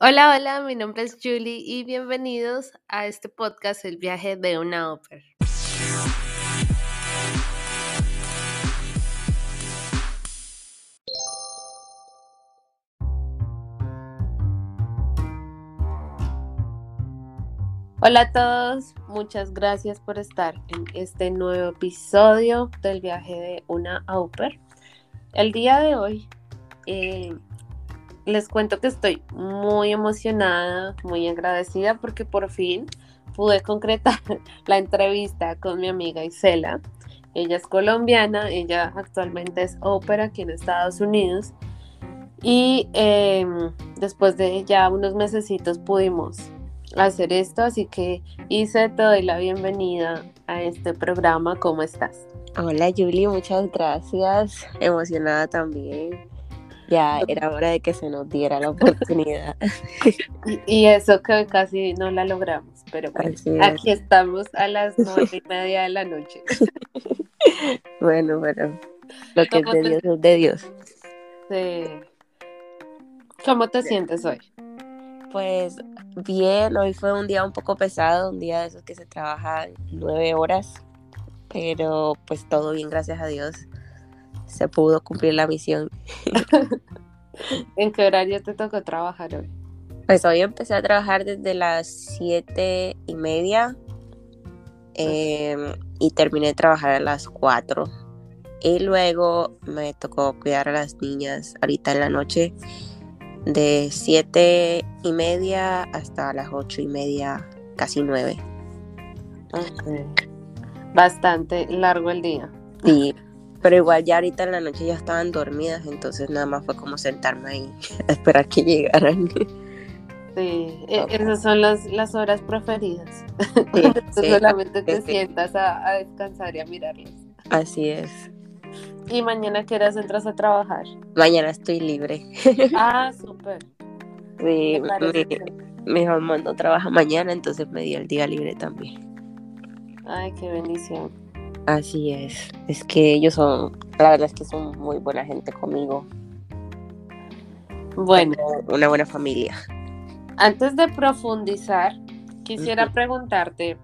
Hola, hola, mi nombre es Julie y bienvenidos a este podcast El viaje de una ópera. Hola a todos, muchas gracias por estar en este nuevo episodio del viaje de una Auper. El día de hoy eh, les cuento que estoy muy emocionada, muy agradecida porque por fin pude concretar la entrevista con mi amiga Isela. Ella es colombiana, ella actualmente es ópera aquí en Estados Unidos y em, después de ya unos mesecitos pudimos hacer esto, así que hice te doy la bienvenida a este programa. ¿Cómo estás? Hola Julie, muchas gracias. Emocionada también. Ya era hora de que se nos diera la oportunidad. y, eso que casi no la logramos, pero aquí estamos a las nueve y media de la noche. bueno, bueno, lo que es de Dios es de Dios. Sí. ¿Cómo te sientes hoy? Pues bien, hoy fue un día un poco pesado, un día de esos que se trabaja nueve horas, pero pues todo bien, gracias a Dios. Se pudo cumplir la misión. ¿En qué horario te tocó trabajar hoy? Pues hoy empecé a trabajar desde las siete y media em, y terminé de trabajar a las cuatro. Y luego me tocó cuidar a las niñas ahorita en la noche de siete y media hasta las ocho y media, casi nueve. Bastante largo el día. Sí, pero igual ya ahorita en la noche ya estaban dormidas, entonces nada más fue como sentarme ahí a esperar que llegaran. Sí, e, esas son las, las horas preferidas. solamente te sientas a, a descansar y a mirarlas. Así es. ¿Y mañana qué horas entras a trabajar? Mañana estoy libre. Ah, súper. Sí, mi, mi mamá no trabaja mañana, entonces me dio el día libre también. Ay, qué bendición. Así es. Es que ellos son, la verdad es que son muy buena gente conmigo. Bueno. Una buena familia. Antes de profundizar, quisiera preguntarte,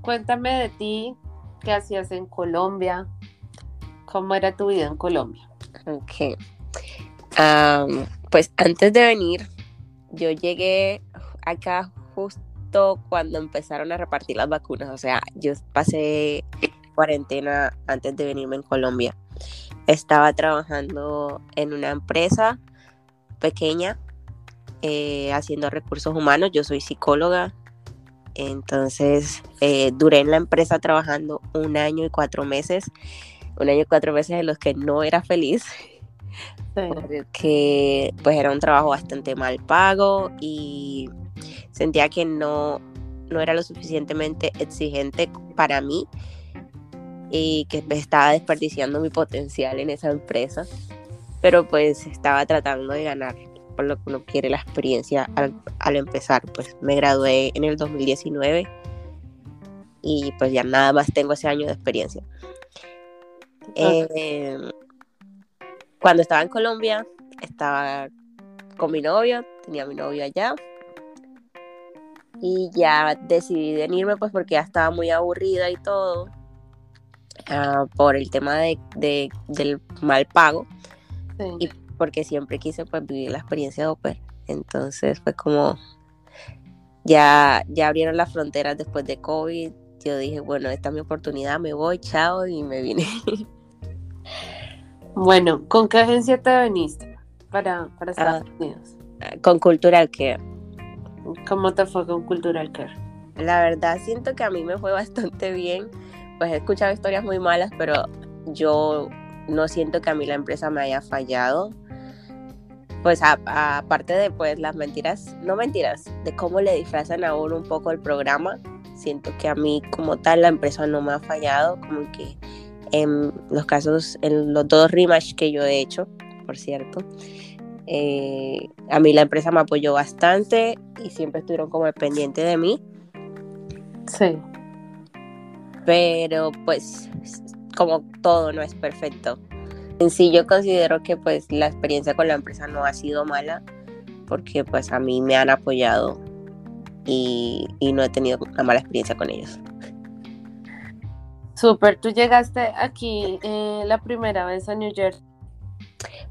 cuéntame de ti, qué hacías en Colombia, ¿Cómo era tu vida en Colombia? Ok. pues antes de venir, yo llegué acá justo cuando empezaron a repartir las vacunas. O sea, yo pasé cuarentena antes de venirme en Colombia. Estaba trabajando en una empresa pequeña eh, haciendo recursos humanos. Yo soy psicóloga. Entonces, eh, duré en la empresa trabajando un año y cuatro meses un año y cuatro meses en los que no era feliz. Porque pues era un trabajo bastante mal pago y sentía que no, no era lo suficientemente exigente para mí y que estaba desperdiciando mi potencial en esa empresa. Pero pues estaba tratando de ganar por lo que uno quiere la experiencia al, al empezar. Pues me gradué en el 2019 y pues ya nada más tengo ese año de experiencia. Eh, cuando estaba en Colombia, estaba con mi novio, tenía mi novio allá. Y ya decidí venirme pues porque ya estaba muy aburrida y todo. Ah, por el tema de, del mal pago. Y porque siempre quise pues vivir la experiencia de Oper. Entonces fue como ya, ya abrieron las fronteras después de COVID. Yo dije, bueno, esta es mi oportunidad, me voy, chao, y me vine. Bueno, ¿con qué agencia te viniste para, para Estados ah, Unidos? Con Cultural Care. ¿Cómo te fue con Cultural Care? La verdad siento que a mí me fue bastante bien. Pues he escuchado historias muy malas, pero yo no siento que a mí la empresa me haya fallado. Pues aparte de pues las mentiras, no mentiras, de cómo le disfrazan a uno un poco el programa, siento que a mí como tal la empresa no me ha fallado, como que en los casos, en los dos rematch que yo he hecho, por cierto. Eh, a mí la empresa me apoyó bastante y siempre estuvieron como pendiente de mí. Sí. Pero pues como todo no es perfecto. En sí yo considero que pues la experiencia con la empresa no ha sido mala. porque pues a mí me han apoyado y, no he tenido una mala experiencia con ellos. Súper, tú llegaste aquí eh, la primera vez a New Jersey.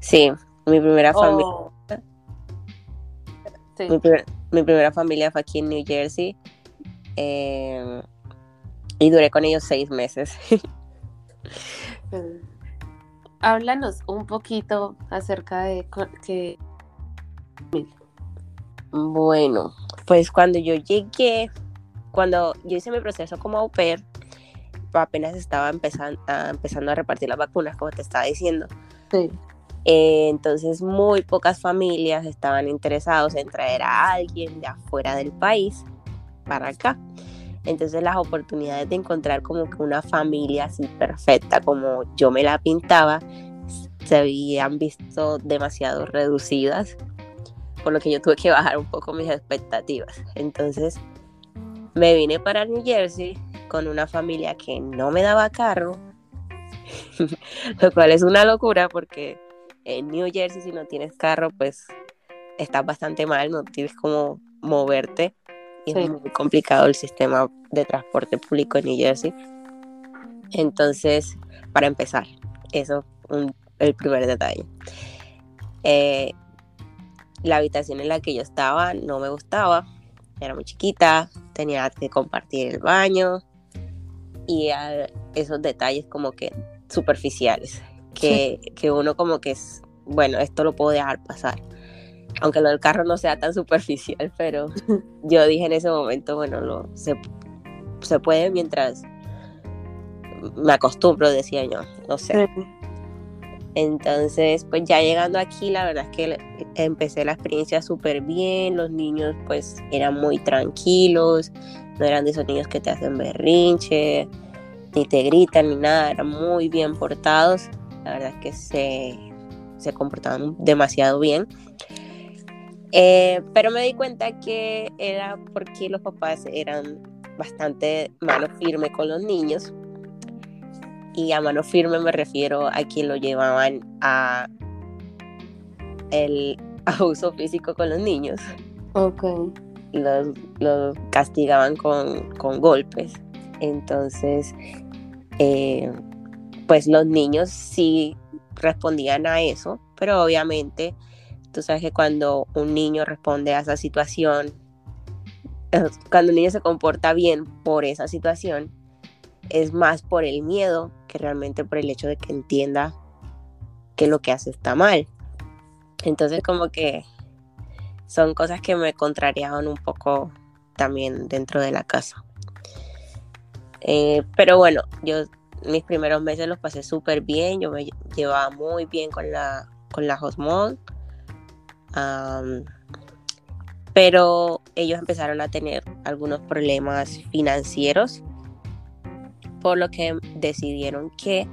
Sí, mi primera familia. Oh. Mi, primera familia fue aquí en New Jersey. Eh, y duré con ellos seis meses. Háblanos un poquito acerca de que... Bueno, pues cuando yo llegué, cuando yo hice mi proceso como au pair, apenas estaba empezando a, empezando a repartir las vacunas, como te estaba diciendo. Sí. Eh, entonces muy pocas familias estaban interesados en traer a alguien de afuera del país para acá. Entonces las oportunidades de encontrar como que una familia así perfecta como yo me la pintaba se habían visto demasiado reducidas, por lo que yo tuve que bajar un poco mis expectativas. Entonces me vine para New Jersey con una familia que no me daba carro, lo cual es una locura porque en New Jersey si no tienes carro pues estás bastante mal, no tienes como moverte y es muy complicado el sistema de transporte público en New Jersey. Entonces, para empezar, eso es el primer detalle. Eh, la habitación en la que yo estaba no me gustaba, era muy chiquita, tenía que compartir el baño y esos detalles como que superficiales, que, que uno como que es, bueno, esto lo puedo dejar pasar aunque lo del carro no sea tan superficial, pero yo dije en ese momento, bueno, lo, se, puede mientras me acostumbro, decía yo, no sé. Entonces, pues ya llegando aquí, la verdad es que empecé la experiencia súper bien, los niños pues eran muy tranquilos, no eran de esos niños que te hacen berrinche, ni te gritan, ni nada, eran muy bien portados, la verdad es que se, se comportaban demasiado bien. Eh, pero me di cuenta que era porque los papás eran bastante mano firme con los niños. Y a mano firme me refiero a que lo llevaban a el abuso físico con los niños. Ok. Los, los castigaban con, con, golpes. Entonces, eh, pues los niños sí respondían a eso, pero obviamente Tú sabes que cuando un niño responde a esa situación, eh, cuando un niño se comporta bien por esa situación, es más por el miedo que realmente por el hecho de que entienda que lo que hace está mal. Entonces como que son cosas que me contrariaban un poco también dentro de la casa. Eh, pero bueno, yo mis primeros meses los pasé súper bien, yo me llevaba muy bien con la, con la Hosmod pero ellos empezaron a tener algunos problemas financieros, por lo que decidieron que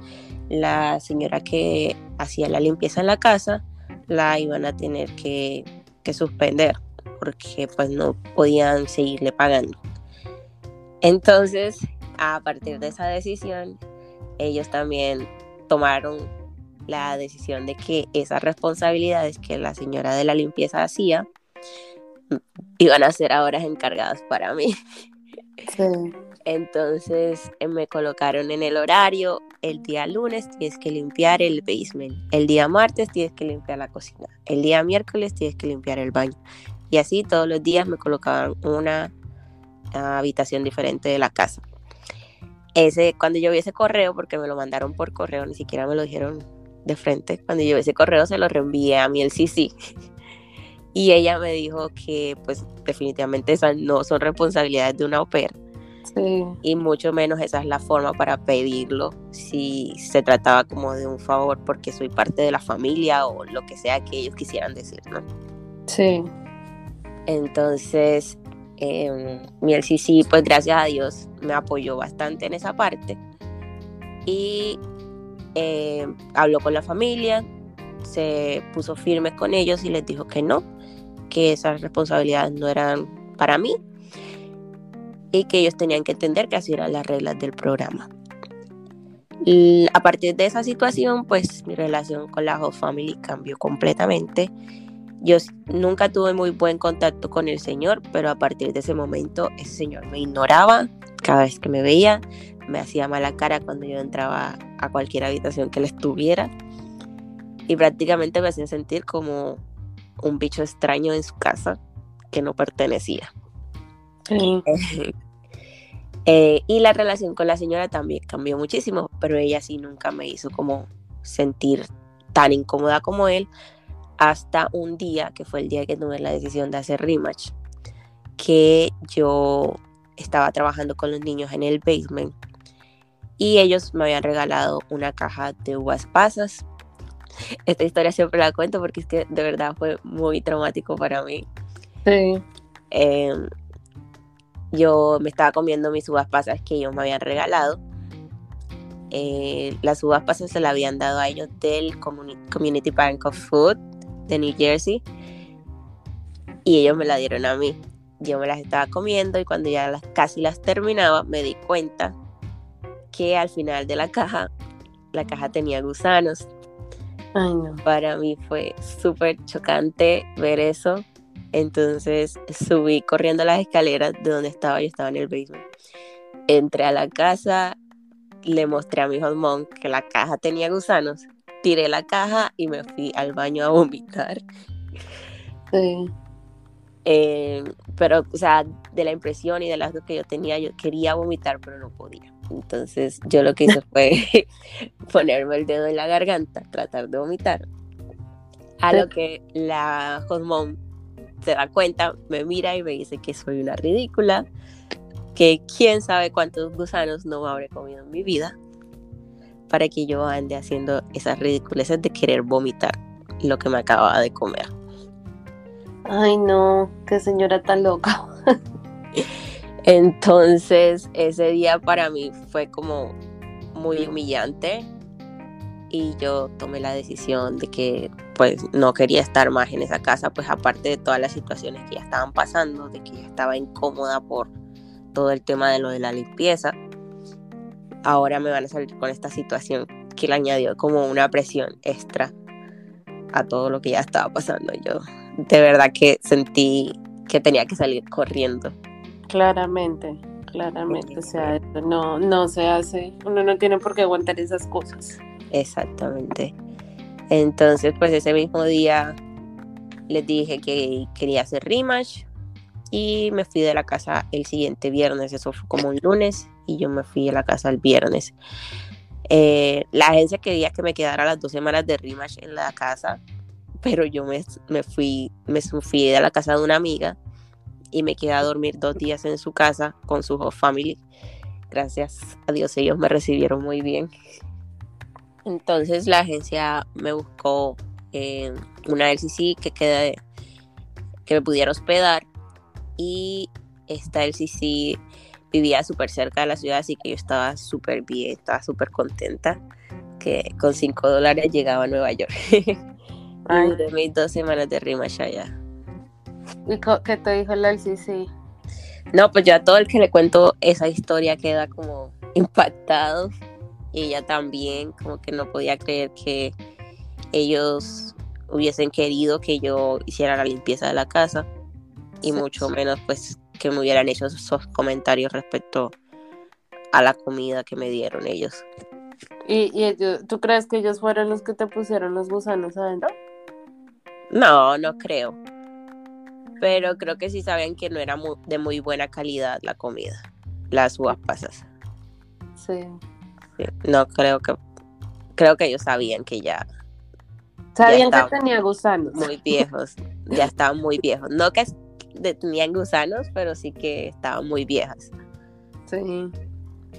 la señora que hacía la limpieza en la casa la iban a tener que, que suspender porque pues no podían seguirle pagando. Entonces, a partir de esa decisión, ellos también tomaron la decisión de que esas responsabilidades que la señora de la limpieza hacía iban a ser ahora encargadas para mí. Entonces eh, me colocaron en el horario, el día lunes tienes que limpiar el basement, el día martes tienes que limpiar la cocina, el día miércoles tienes que limpiar el baño. Y así todos los días me colocaban una habitación diferente de la casa. Ese, cuando yo vi ese correo, porque me lo mandaron por correo, ni siquiera me lo dijeron de frente. Cuando yo ese correo se lo reenvié a mi el CC. Y ella me dijo que pues definitivamente esas no son responsabilidades de una au Y mucho menos esa es la forma para pedirlo si se trataba como de un favor porque soy parte de la familia o lo que sea que ellos quisieran decir, ¿no? Sí. Entonces, eh, mi LCC, pues gracias a Dios, me apoyó bastante en esa parte. Y eh, habló con la familia, se puso firme con ellos y les dijo que no, que esas responsabilidades no eran para mí y que ellos tenían que entender que así eran las reglas del programa. A partir de esa situación, pues mi relación con la Host Family cambió completamente Yo nunca tuve muy buen contacto con el señor, pero a partir de ese momento ese señor me ignoraba cada vez que me veía, me hacía mala cara cuando yo entraba a cualquier habitación que él estuviera y prácticamente me hacía sentir como un bicho extraño en su casa que no pertenecía. Eh, y la relación con la señora también cambió muchísimo, pero ella sí nunca me hizo como sentir tan incómoda como él hasta un día, que fue el día que tomé la decisión de hacer rematch, que yo estaba trabajando con los niños en el basement y ellos me habían regalado una caja de uvas pasas. Esta historia siempre la cuento porque es que de verdad fue muy traumático para mí. Sí. Em, yo me estaba comiendo mis uvas pasas que ellos me habían regalado. Eh, las uvas pasas se las habían dado a ellos del Community Bank of Food de New Jersey y ellos me la dieron a mí. Yo me las estaba comiendo y cuando ya las, casi las terminaba me di cuenta que al final de la caja, la caja tenía gusanos. Para mí fue súper chocante ver eso. Entonces subí corriendo las escaleras de donde estaba, yo estaba en el basement. Entré a la casa, le mostré a mi husband que la caja tenía gusanos, tiré la caja y me fui al baño a vomitar. Sí. Eh, pero, o sea, de la impresión y de las que yo tenía, yo quería vomitar, pero no podía. Entonces, yo lo que hice fue ponerme el dedo en la garganta, tratar de vomitar. A lo que la husband se da cuenta, me mira y me dice que soy una ridícula, que quién sabe cuántos gusanos no me habré comido en mi vida para que yo ande haciendo esas ridiculeces de querer vomitar lo que me acababa de comer. Ay, no, qué señora tan loca. Entonces, ese día para mí fue como muy humillante y yo tomé la decisión de que pues no quería estar más en esa casa, pues aparte de todas las situaciones que ya estaban pasando, de que ya estaba incómoda por todo el tema de lo de la limpieza, ahora me van a salir con esta situación que le añadió como una presión extra a todo lo que ya estaba pasando. Yo de verdad que sentí que tenía que salir corriendo. Claramente, claramente, o sea, no, no se hace, uno no tiene por qué aguantar esas cosas. Exactamente. Entonces, pues ese mismo día les dije que quería hacer rematch y me fui de la casa el siguiente viernes, eso fue como un lunes y yo me fui a la casa el viernes. Eh, la agencia quería que me quedara las dos semanas de rematch en la casa, pero yo me, me, fui, me fui de la casa de una amiga y me quedé a dormir dos días en su casa con su whole family. Gracias a Dios ellos me recibieron muy bien. Entonces la agencia me buscó eh, una LCC que que me pudiera hospedar y esta LCC vivía súper cerca de la ciudad, así que yo estaba súper bien, estaba súper contenta que con 5 dólares llegaba a Nueva York. Ay. de mis dos semanas de rima allá. ¿Y qué te dijo la LCC? No, pues ya todo el que le cuento esa historia queda como impactado y ella también como que no podía creer que ellos hubiesen querido que yo hiciera la limpieza de la casa y mucho menos pues que me hubieran hecho esos comentarios respecto a la comida que me dieron ellos. ¿Y, y ellos, tú crees que ellos fueron los que te pusieron los gusanos adentro? No, no creo. Pero creo que sí sabían que no era de muy buena calidad la comida, las uvas pasas. Sí. No creo que creo que ellos sabían que ya sabían que tenía gusanos muy viejos, ya estaban muy viejos. No que tenían gusanos, pero sí que estaban muy viejas. Sí.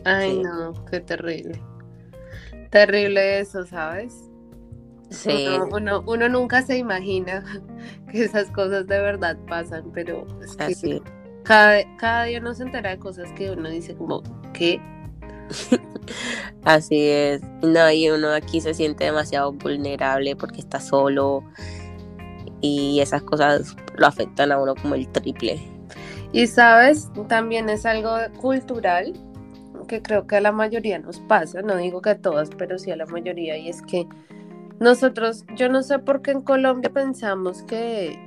Ay, no, qué terrible. Terrible eso, ¿sabes? Sí. Uno, uno, nunca se imagina que esas cosas de verdad pasan, pero es que cada, cada día uno se entera de cosas que uno dice como, ¿qué? Así es. No, y uno aquí se siente demasiado vulnerable porque está solo y esas cosas lo afectan a uno como el triple. Y sabes, también es algo cultural que creo que a la mayoría nos pasa, no digo que a todas, pero sí a la mayoría, y es que nosotros, yo no sé por qué en Colombia pensamos que,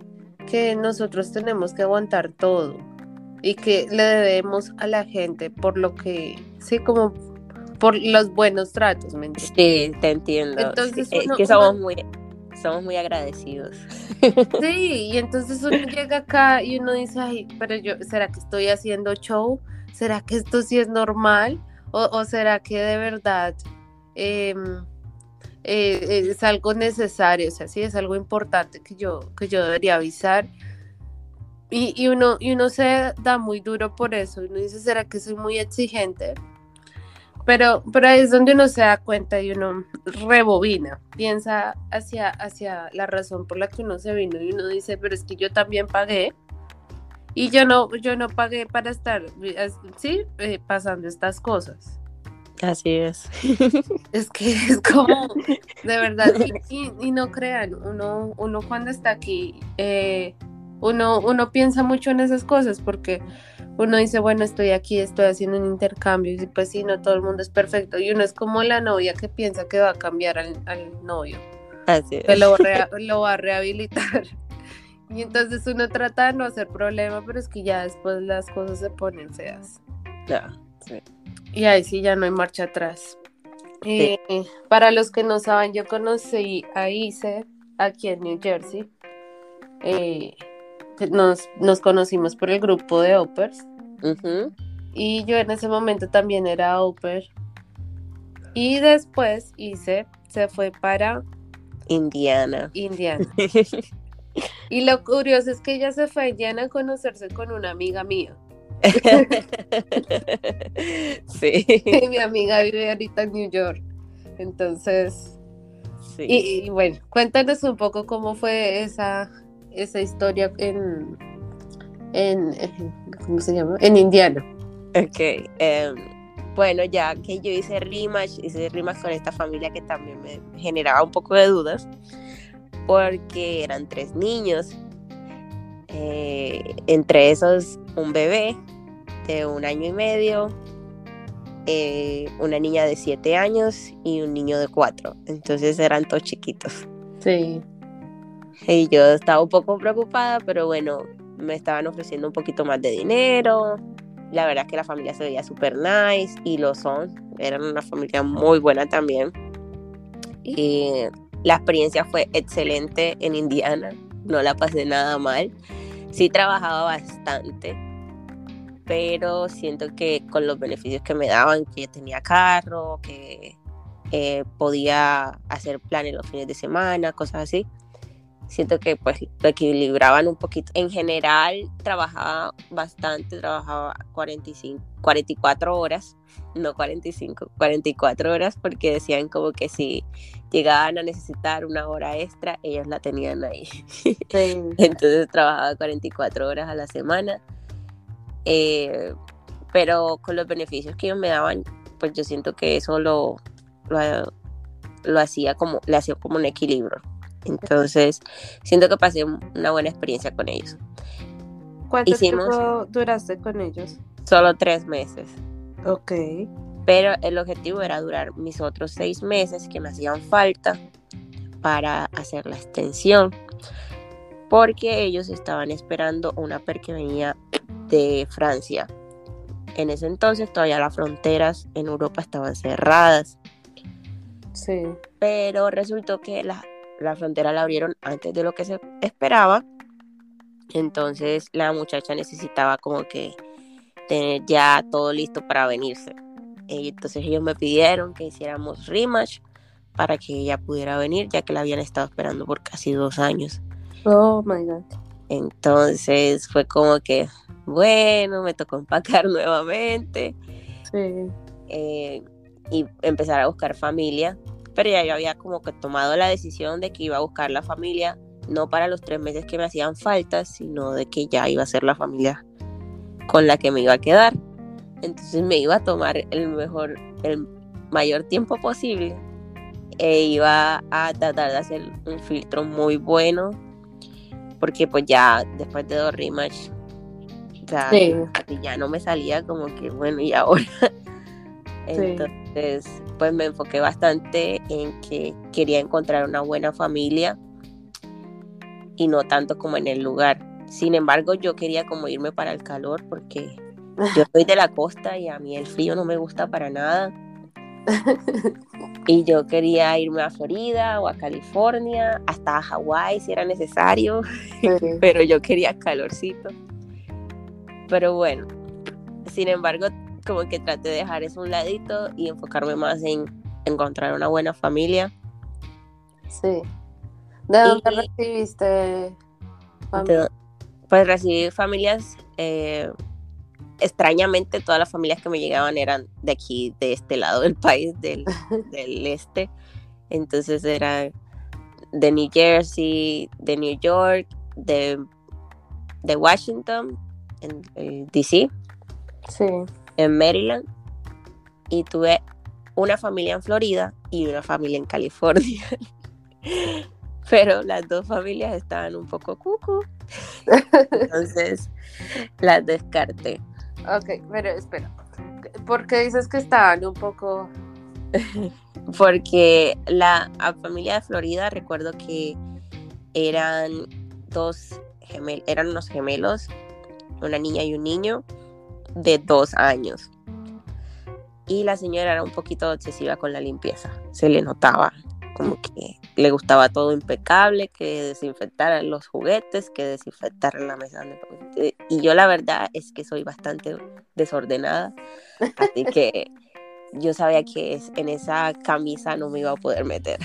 que nosotros tenemos que aguantar todo y que le debemos a la gente por lo que, sí, como por los buenos tratos, ¿me entiendes? Sí, te entiendo. Entonces, es que somos muy somos muy agradecidos. Sí, y entonces uno llega acá y uno dice, ay, pero yo, ¿será que estoy haciendo show? ¿Será que esto sí es normal? ¿O, será que de verdad em, eh, es algo necesario? O sea, sí es algo importante que yo, que yo debería avisar. Y, y, uno, y uno se da muy duro por eso. Uno dice, ¿será que soy muy exigente? Pero, pero ahí es donde uno se da cuenta y uno rebobina, piensa hacia, hacia la razón por la que uno se vino y uno dice, pero es que yo también pagué y yo no, yo no pagué para estar, sí, eh, pasando estas cosas. Así es. Es que es como, de verdad, y, no crean, uno, uno cuando está aquí, eh, uno, uno piensa mucho en esas cosas porque uno dice, bueno, estoy aquí, estoy haciendo un intercambio, y pues sí, no todo el mundo es perfecto. Y uno es como la novia que piensa que va a cambiar al, novio. Así Que lo, va a rehabilitar. Y entonces uno trata de no hacer problema, pero es que ya después las cosas se ponen feas. Ya, sí. Y ahí sí ya no hay marcha atrás. Eh, para los que no saben, yo conocí a Ise aquí en New Jersey. Eh, nos, nos conocimos por el grupo de Opers. Y yo en ese momento también era Oper. Y después hice, se fue para Indiana. Indiana. y lo curioso es que ella se fue a Indiana a conocerse con una amiga mía. sí. Mi amiga vive ahorita en New York. Entonces, sí. y, bueno, cuéntanos un poco cómo fue esa, esa historia en, en, ¿cómo se llama? En Indiana. Ok. Em, bueno, ya que yo hice rimas, hice rimas con esta familia que también me generaba un poco de dudas, porque eran tres niños, eh, entre esos un bebé de un año y medio, eh, una niña de siete años y un niño de cuatro. Entonces eran todos chiquitos. Sí. Y yo estaba un poco preocupada, pero bueno, me estaban ofreciendo un poquito más de dinero. La verdad es que la familia se veía súper nice y lo son. Eran una familia muy buena también. Y la experiencia fue excelente en Indiana. No la pasé nada mal. Sí trabajaba bastante, pero siento que con los beneficios que me daban, que tenía carro, que eh, podía hacer planes los fines de semana, cosas así, siento que pues lo equilibraban un poquito. En general trabajaba bastante, trabajaba 45, 44 horas, no 45, 44 horas porque decían como que si llegaban a necesitar una hora extra, ellos la tenían ahí. Entonces trabajaba 44 horas a la semana. Eh, pero con los beneficios que ellos me daban, pues yo siento que eso lo, lo, hacía como, le hacía como un equilibrio. Entonces, siento que pasé una buena experiencia con ellos. ¿Cuánto tiempo duraste con ellos? Solo tres meses. Ok. Pero el objetivo era durar mis otros seis meses que me hacían falta para hacer la extensión. Porque ellos estaban esperando una per que venía de Francia. En ese entonces todavía las fronteras en Europa estaban cerradas. Sí. Pero resultó que la, la frontera la abrieron antes de lo que se esperaba. Entonces la muchacha necesitaba como que tener ya todo listo para venirse. Y entonces ellos me pidieron que hiciéramos rematch para que ella pudiera venir, ya que la habían estado esperando por casi dos años. Oh my God. Entonces fue como que, bueno, me tocó empacar nuevamente. Sí. Eh, y empezar a buscar familia pero ya yo había como que tomado la decisión de que iba a buscar la familia, no para los tres meses que me hacían falta, sino de que ya iba a ser la familia con la que me iba a quedar. Entonces me iba a tomar el mejor, el mayor tiempo posible e iba a tratar de hacer un filtro muy bueno porque pues ya después de dos rematch ya, ya no me salía como que bueno y ahora Entonces, pues me enfoqué bastante en que quería encontrar una buena familia y no tanto como en el lugar. Sin embargo, yo quería como irme para el calor porque yo soy de la costa y a mí el frío no me gusta para nada. y yo quería irme a Florida o a California, hasta a Hawái si era necesario, pero yo quería calorcito. Pero bueno, sin embargo, como que traté de dejar eso a un ladito y enfocarme más en encontrar una buena familia. Sí. ¿De dónde recibiste pues recibí familias, eh, extrañamente todas las familias que me llegaban eran de aquí, de este lado del país, del, del este. Entonces era de New Jersey, de New York, de, de Washington, en, DC, sí. en Maryland. Y tuve una familia en Florida y una familia en California. Pero las dos familias estaban un poco cucu. Entonces las descarté. Ok, pero espera. ¿Por qué dices que estaban un poco.? Porque la familia de Florida, recuerdo que eran dos gemelos, eran unos gemelos, una niña y un niño de dos años. Y la señora era un poquito obsesiva con la limpieza, se le notaba como que le gustaba todo impecable, que desinfectaran los juguetes, que desinfectaran la mesa. Y yo la verdad es que soy bastante desordenada, así que yo sabía que en esa camisa no me iba a poder meter.